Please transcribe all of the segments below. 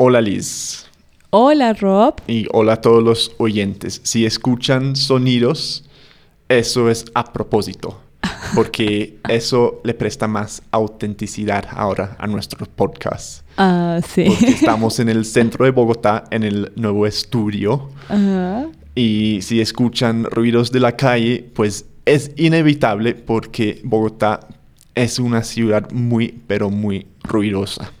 Hola Liz. Hola Rob. Y hola a todos los oyentes. Si escuchan sonidos, eso es a propósito, porque eso le presta más autenticidad ahora a nuestro podcast. Ah, sí. Porque estamos en el centro de Bogotá, en el nuevo estudio. Ajá. Y si escuchan ruidos de la calle, pues es inevitable porque Bogotá es una ciudad muy, pero muy ruidosa.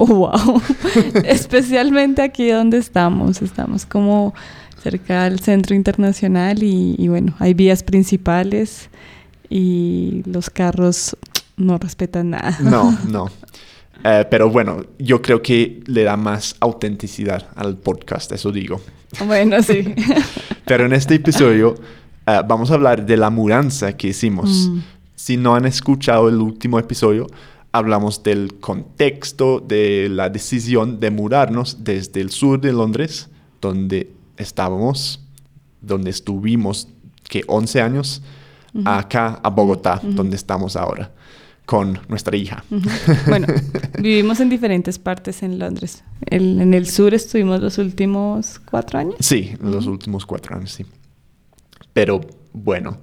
Oh, wow. Especialmente aquí donde estamos. Estamos como cerca del centro internacional y, y, bueno, hay vías principales y los carros no respetan nada. No, no. Eh, pero bueno, yo creo que le da más autenticidad al podcast, eso digo. Bueno, sí. pero en este episodio uh, vamos a hablar de la mudanza que hicimos. Mm. Si no han escuchado el último episodio, hablamos del contexto de la decisión de mudarnos desde el sur de Londres, donde estábamos, donde estuvimos, que 11 años, acá a Bogotá, donde estamos ahora, con nuestra hija. Bueno, vivimos en diferentes partes en Londres. El- en el sur estuvimos los últimos cuatro años. Sí, los últimos cuatro años, sí. Pero bueno,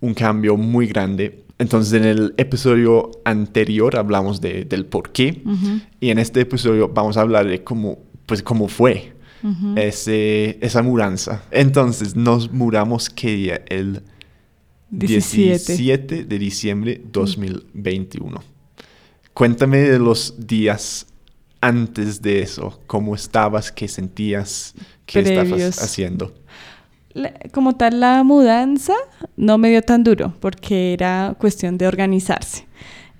un cambio muy grande. Entonces, en el episodio anterior hablamos de, del por qué. Y en este episodio vamos a hablar de cómo, pues, cómo fue ese, esa mudanza. Entonces, nos mudamos, ¿qué día? El 17. 17 de diciembre 2021. Cuéntame de los días antes de eso. ¿Cómo estabas? ¿Qué sentías? ¿Qué Previos. estabas haciendo? Como tal, la mudanza no me dio tan duro porque era cuestión de organizarse.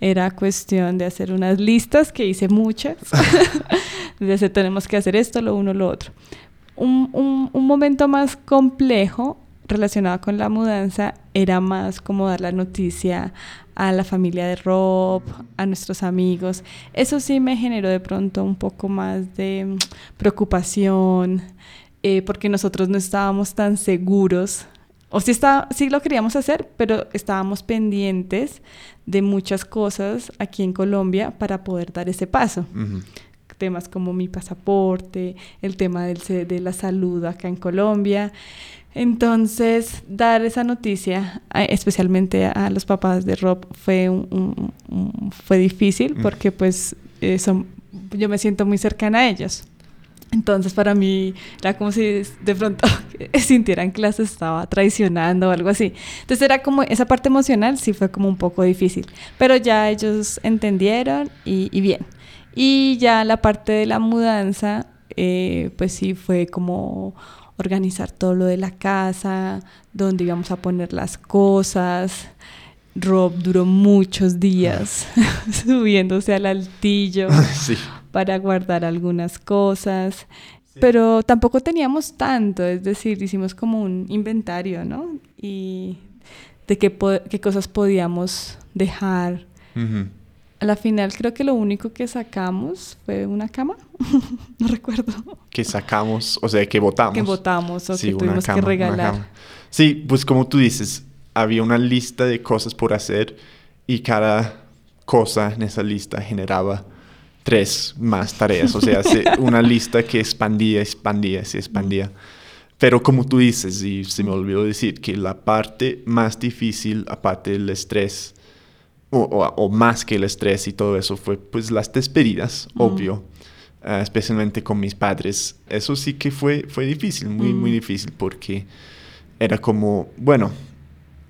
Era cuestión de hacer unas listas que hice muchas. de hacer, tenemos que hacer esto, lo uno, lo otro. Un, un- un momento más complejo relacionado con la mudanza era más como dar la noticia a la familia de Rob, a nuestros amigos. Eso sí me generó de pronto un poco más de preocupación, eh, porque nosotros no estábamos tan seguros. O sí, está, sí lo queríamos hacer, pero estábamos pendientes de muchas cosas aquí en Colombia para poder dar ese paso. Temas como mi pasaporte, el tema del, de la salud acá en Colombia. Entonces, dar esa noticia, especialmente a los papás de Rob, fue, un- un- un- fue difícil porque pues eh, son- yo me siento muy cercana a ellos. Entonces para mí era como si de pronto sintieran que las estaba traicionando o algo así. Entonces era como esa parte emocional sí fue como un poco difícil. Pero ya ellos entendieron y, y bien. Y ya la parte de la mudanza, eh, pues sí fue como organizar todo lo de la casa, dónde íbamos a poner las cosas. Rob duró muchos días subiéndose al altillo sí. Para guardar algunas cosas, pero tampoco teníamos tanto, es decir, hicimos como un inventario, ¿no? Y de qué, cosas podíamos dejar. A la final creo que lo único que sacamos fue una cama, no recuerdo, Que sacamos, o sea, que votamos. que botamos o Sí, que tuvimos cama, que regalar. Sí, pues como tú dices, había una lista de cosas por hacer y cada cosa en esa lista generaba tres más tareas. O sea, se- una lista que expandía, expandía, se expandía. Pero como tú dices, y se me olvidó decir, que la parte más difícil, aparte del estrés, o, o- o más que el estrés y todo eso, fue pues las despedidas, Mm. obvio. Ah, especialmente con mis padres. Eso sí que fue, fue difícil, muy, muy difícil, porque era como, bueno,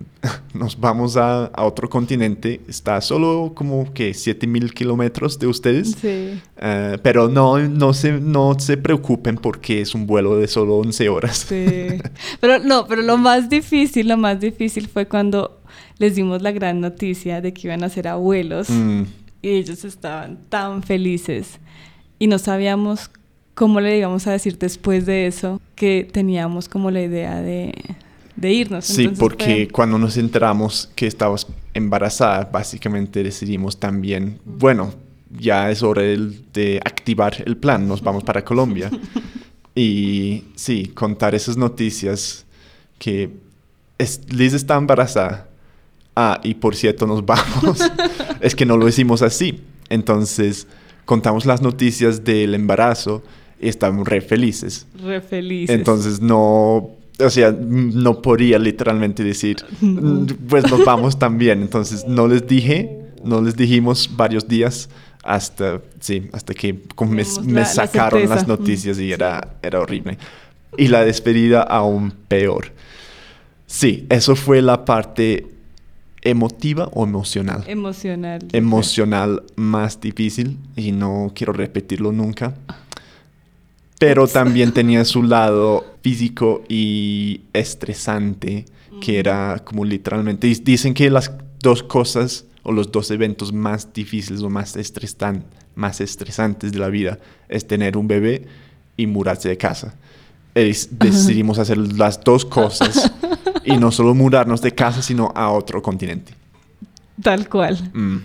nos vamos a, a otro continente, está solo como que 7000 kilómetros de ustedes, Sí. Ah, pero no, no, se, no se preocupen porque es un vuelo de solo 11 horas. Sí. Pero no, pero lo más difícil, lo más difícil fue cuando les dimos la gran noticia de que iban a ser abuelos Mm, y ellos estaban tan felices y no sabíamos cómo le íbamos a decir después de eso que teníamos como la idea de, de irnos. Sí, Entonces porque fue- cuando nos enteramos que estabas embarazada, básicamente decidimos también, bueno, ya es hora de, de activar el plan, nos vamos para Colombia. y sí, contar esas noticias que es- Liz está embarazada. Ah, y por cierto, nos vamos. es que no lo hicimos así. Entonces, contamos las noticias del embarazo y estábamos re felices. Re felices. Entonces no, o sea, no podía literalmente decir, pues nos vamos también. Entonces no les dije, no les dijimos varios días hasta, sí, hasta que me, Tuvimos me la- la sacaron las noticias y era, era horrible. Y la despedida aún peor. Sí, eso fue la parte emotiva o emocional. Emocional. Emocional más difícil y no quiero repetirlo nunca. Pero también tenía su lado físico y estresante, que era como literalmente... Dicen que las dos cosas o los dos eventos más difíciles o más, estresan- más estresantes de la vida es tener un bebé y mudarse de casa. Es- decidimos hacer las dos cosas y no solo mudarnos de casa, sino a otro continente. Tal cual. Mm.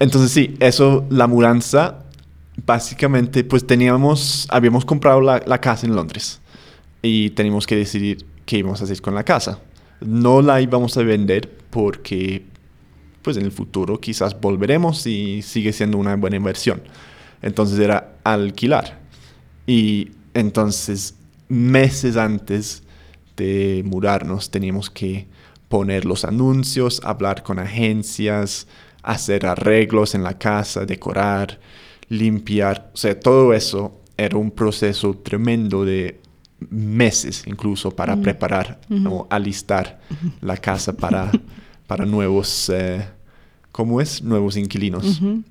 Entonces sí, eso, la mudanza, básicamente, pues teníamos, habíamos comprado la, la casa en Londres y teníamos que decidir qué íbamos a hacer con la casa. No la íbamos a vender porque, pues en el futuro quizás volveremos y sigue siendo una buena inversión. Entonces era alquilar. Y entonces, meses antes de mudarnos, teníamos que poner los anuncios, hablar con agencias, hacer arreglos en la casa, decorar, limpiar. O sea, todo eso era un proceso tremendo de meses incluso para preparar o alistar la casa para, para nuevos, eh, ¿cómo es? Nuevos inquilinos. Ujú.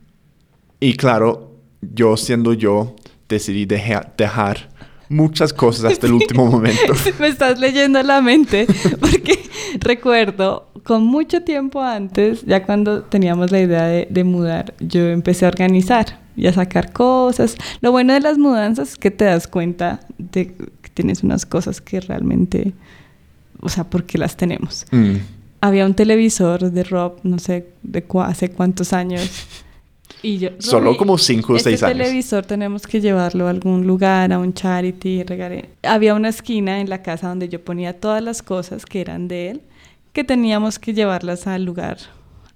Y claro, yo siendo yo, decidí deja- dejar muchas cosas hasta el último momento. Me estás leyendo la mente porque recuerdo con mucho tiempo antes, ya cuando teníamos la idea de, de mudar, yo empecé a organizar y a sacar cosas. Lo bueno de las mudanzas es que te das cuenta de que tienes unas cosas que realmente, o sea, porque las tenemos. Mm, Había un televisor de Rob, no sé de cua- hace cuántos años. Y yo, Solo "Robbie, como cinco o este seis años. televisor tenemos que llevarlo a algún lugar, a un charity, regalé. Había una esquina en la casa donde yo ponía todas las cosas que eran de él, que teníamos que llevarlas al lugar,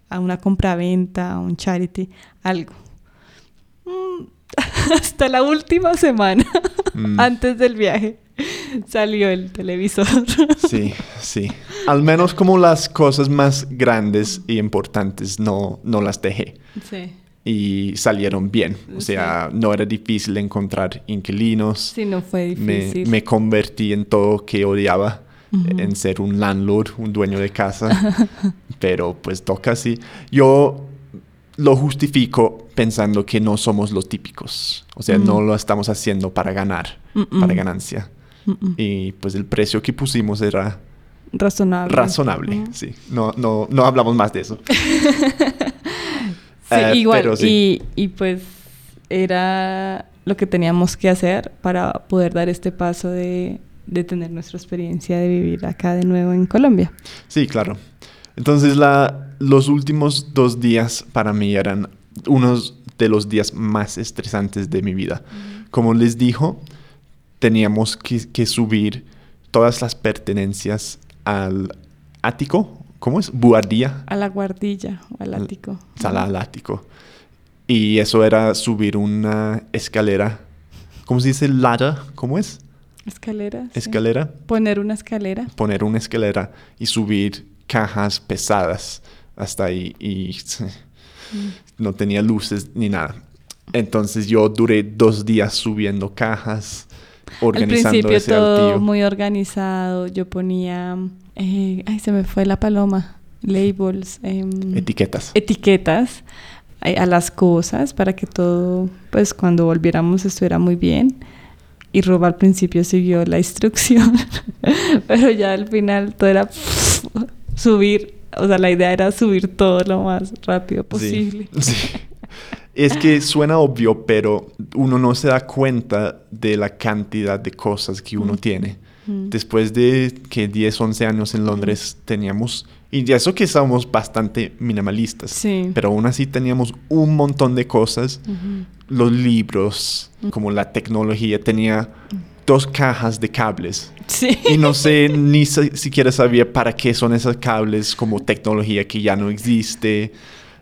a una compraventa, a un charity, algo. Hasta la última semana, Mm. antes del viaje, salió el televisor. Sí, sí. Al menos como las cosas más grandes y importantes no, no las dejé. sí. Y salieron bien. O sea, no era difícil encontrar inquilinos. Sí, no fue difícil. me convertí en todo que odiaba, en ser un landlord, un dueño de casa, pero pues toca así. Yo lo justifico pensando que no somos los típicos, o sea, Mm. no lo estamos haciendo para ganar, para ganancia. Y pues el precio que pusimos era Razonable. razonable, Ujú. sí. No, no, no hablamos más de eso. Sí, Eh, igual. pero sí. Y, y pues era lo que teníamos que hacer para poder dar este paso de, de tener nuestra experiencia de vivir acá de nuevo en Colombia. Sí, claro. Entonces, la, los últimos dos días para mí eran unos de los días más estresantes de mi vida. Como les dijo, teníamos que, que subir todas las pertenencias al ático. ¿Cómo es? Buhardía. A la guardilla o al ático. Sala al ático. Y eso era subir una escalera. ¿Cómo se dice? Ladder. ¿Cómo es? Escalera. sí. Escalera. Poner una escalera. poner una escalera y subir cajas pesadas hasta ahí y no tenía luces ni nada. Entonces yo duré dos días subiendo cajas, Al organizando principio ese todo muy organizado. Yo ponía... eh, ay, se me fue la paloma. Labels. em, Etiquetas. etiquetas a, a las cosas para que todo, pues cuando volviéramos estuviera muy bien. Y Rob al principio siguió la instrucción, pero ya al final todo era subir, o sea, la idea era subir todo lo más rápido posible. sí. Es que suena obvio, pero uno no se da cuenta de la cantidad de cosas que uno Mm. tiene. Mm. Después de que 10, 11 años en Londres teníamos, y eso que somos bastante minimalistas, Sí. pero aún así teníamos un montón de cosas, los libros, como la tecnología, tenía dos cajas de cables. Sí. Y no sé ni si- siquiera sabía para qué son esos cables como tecnología que ya no existe.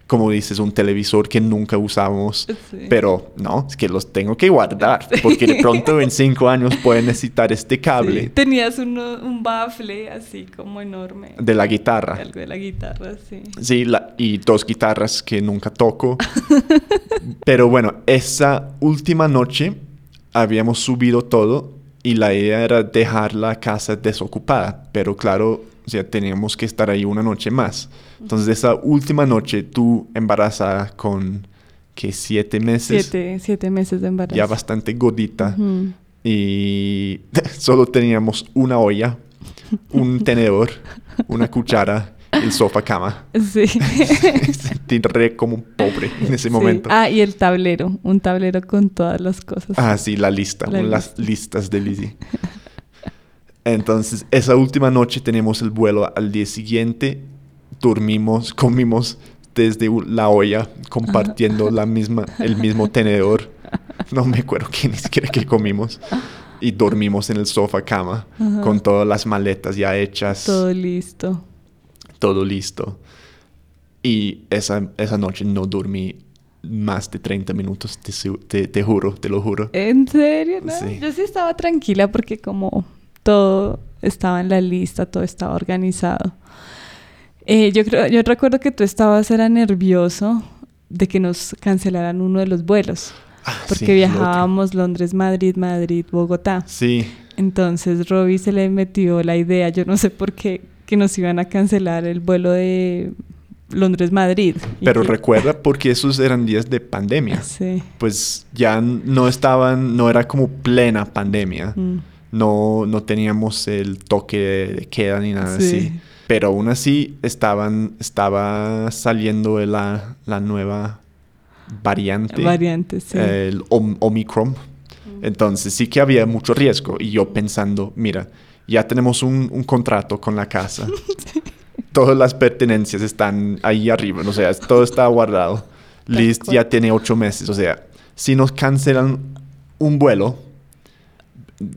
como dices, un televisor que nunca usamos. Sí. Pero no, es que los tengo que guardar, porque de pronto en cinco años pueden necesitar este cable Sí, Tenías uno- un bafle así como enorme. de la guitarra. Algo de la guitarra, sí. Sí, la- y dos guitarras que nunca toco. Pero bueno, esa última noche habíamos subido todo y la idea era dejar la casa desocupada. Pero claro, o sea, teníamos que estar ahí una noche más. Entonces, esa última noche, tú embarazada con, que Siete meses, Siete, siete meses de embarazo. ya bastante gordita. Ujú. Y solo teníamos una olla, un tenedor, una cuchara, el sofá cama. Sí. Sentí re como un pobre en ese Sí. momento. Ah, y el tablero. Un tablero con todas las cosas. Ah, sí, la lista, La las listas de Lizzie. Entonces, esa última noche tenemos el vuelo al día siguiente. Dormimos, comimos desde la olla, compartiendo la misma, el mismo tenedor. No me acuerdo que ni siquiera que comimos. Y dormimos en el sofá cama, Ajá. con todas las maletas ya hechas, todo, Todo listo. Y esa, esa noche no dormí más de 30 minutos, te, te- te juro, te lo juro. ¿En serio? No? Sí. Yo sí estaba tranquila porque como todo estaba en la lista, todo estaba organizado. Eh, yo creo, yo recuerdo que tú estabas era nervioso de que nos cancelaran uno de los vuelos, Ah, porque sí, viajábamos Londres, Madrid, Madrid, Bogotá. Sí, Entonces Robbie se le metió la idea, yo no sé por qué, que nos iban a cancelar el vuelo de Londres-Madrid. Pero que- recuerda porque esos eran días de pandemia. Sí. Pues ya no estaban, no era como plena pandemia. Mm. No, no teníamos el toque de queda ni nada Sí. así. Pero aún así estaban, estaba saliendo la, la nueva variante. Variantes, sí. el Om- Omicron. Entonces sí que había mucho riesgo. Y yo pensando, mira, ya tenemos un, un contrato con la casa. Todas las pertenencias están ahí arriba. O sea, todo está guardado. Liz ya tiene ocho meses. O sea, si nos cancelan un vuelo,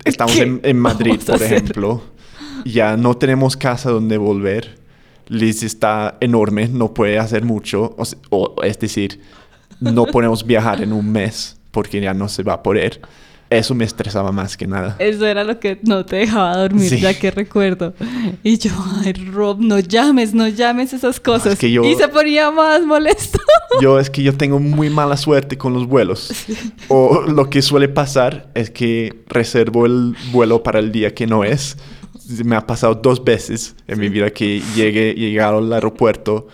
estamos ¿Qué en, en Madrid, por ejemplo, ya no tenemos casa donde volver. Liz está enorme, no puede hacer mucho. O, o- es decir, no podemos viajar en un mes porque ya no se va a poder. Eso me estresaba más que nada. Eso era lo que no te dejaba dormir, Sí. ya que recuerdo. Y yo, ay, Rob, no llames, no llames esas cosas. que yo- Y se ponía más molesto. Yo es que yo tengo muy mala suerte con los vuelos. O lo que suele pasar es que reservo el vuelo para el día que no es. Me ha pasado dos veces en mi vida que llegué, llegaron al aeropuerto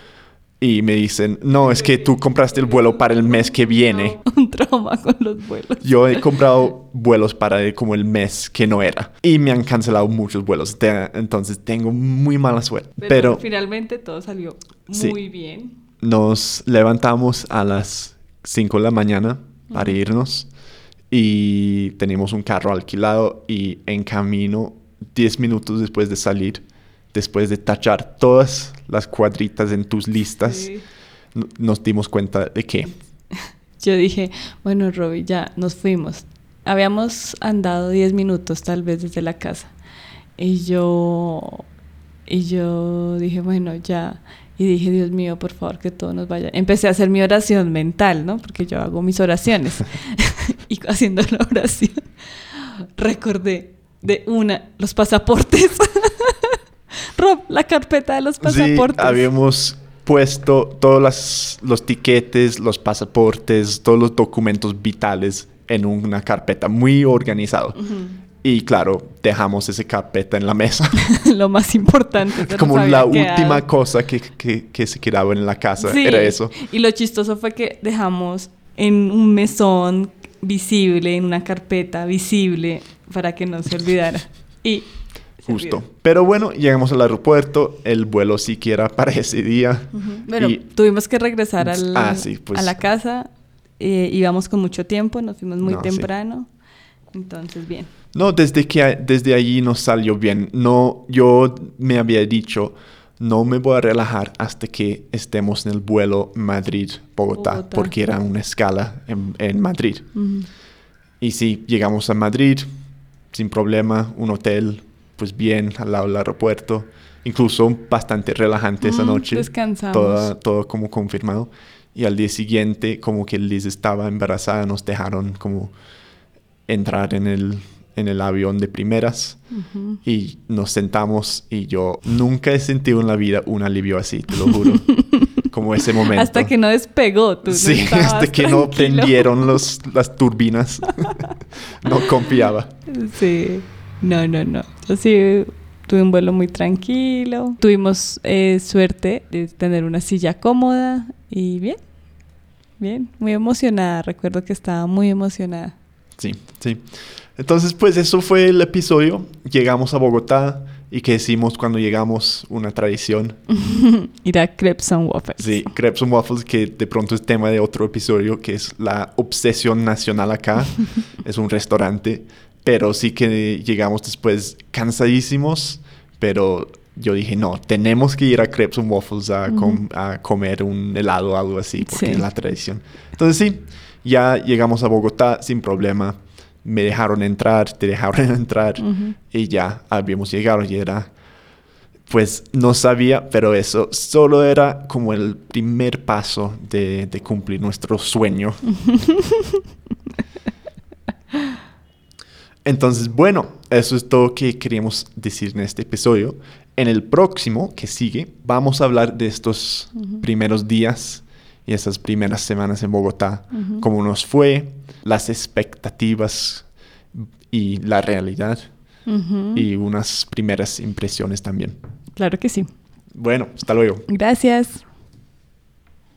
y me dicen, no, es que tú compraste el vuelo para el mes que viene. Un trauma con los vuelos. Yo he comprado vuelos para como el mes que no era. Y me han cancelado muchos vuelos. Entonces tengo muy mala suerte. Pero, Pero finalmente todo salió Sí. muy bien. nos levantamos a las 5 de la mañana para irnos. Y teníamos un carro alquilado y en camino, 10 minutos después de salir, después de tachar todas las cuadritas en tus listas, Sí. nos dimos cuenta de que Yo dije, bueno, Robbie, ya nos fuimos. Habíamos andado 10 minutos tal vez desde la casa. Y yo, y yo dije, bueno, ya. Y dije, Dios mío, por favor, que todo nos vaya. Empecé a hacer mi oración mental, ¿no? Porque yo hago mis oraciones. y haciendo la oración, recordé de una, los pasaportes. Rob, la carpeta de los sí, pasaportes. habíamos puesto todos las- los tiquetes, los pasaportes, todos los documentos vitales en una carpeta muy organizado. Ujú. Y claro, dejamos esa carpeta en la mesa. lo más importante. Como la quedado. última cosa que, que- que se quedaba en la casa Sí, era eso. Y lo chistoso fue que dejamos en un mesón visible, en una carpeta visible, para que no se olvidara. Y Justo. Pero bueno, llegamos al aeropuerto, el vuelo siquiera para ese día. Ujú. Bueno, Y- tuvimos que regresar al- Ah, sí, pues- a la casa. eh, íbamos con mucho tiempo, nos fuimos muy No, sí. temprano. Entonces, bien. No, desde que desde allí nos salió bien. No, yo me había dicho, no me voy a relajar hasta que estemos en el vuelo Madrid-Bogotá, Bogotá. porque era una escala en, en Madrid. Ujú. Y sí, llegamos a Madrid sin problema, un hotel pues bien al lado del aeropuerto. Incluso bastante relajante esa Mm, noche. descansamos. Toda- todo como confirmado. Y al día siguiente, como que Liz estaba embarazada, nos dejaron como entrar en el, en el avión de primeras Ujú. y nos sentamos y yo nunca he sentido en la vida un alivio así, te lo juro. como ese momento. Hasta que no despegó, tú no Sí, estabas hasta que no tranquilo. prendieron los, las turbinas. no confiaba. Sí, no, no, no. Yo sí tuve un vuelo muy tranquilo. Tuvimos eh, suerte de tener una silla cómoda y bien, bien, muy emocionada. Recuerdo que estaba muy emocionada. Sí, sí. Entonces, pues eso fue el episodio. Llegamos a Bogotá y que hicimos cuando llegamos una tradición. Ir a Crepes and Waffles. Sí, crepes and waffles, que de pronto es tema de otro episodio, que es la obsesión nacional acá. es un restaurante, pero sí que llegamos después cansadísimos, pero yo dije, no, tenemos que ir a crepes and waffles a, com- Ujú. a comer un helado o algo así, porque Sí. es la tradición. Entonces sí, ya llegamos a Bogotá sin problema. Me dejaron entrar, te dejaron entrar y ya habíamos llegado y era pues no sabía, pero eso solo era como el primer paso de, de cumplir nuestro sueño. Entonces, bueno, eso es todo que queríamos decir en este episodio. En el próximo que sigue, vamos a hablar de estos primeros días y esas primeras semanas en Bogotá, cómo nos fue, las expectativas y la realidad y unas primeras impresiones también. Claro que sí. Bueno, hasta luego. Gracias.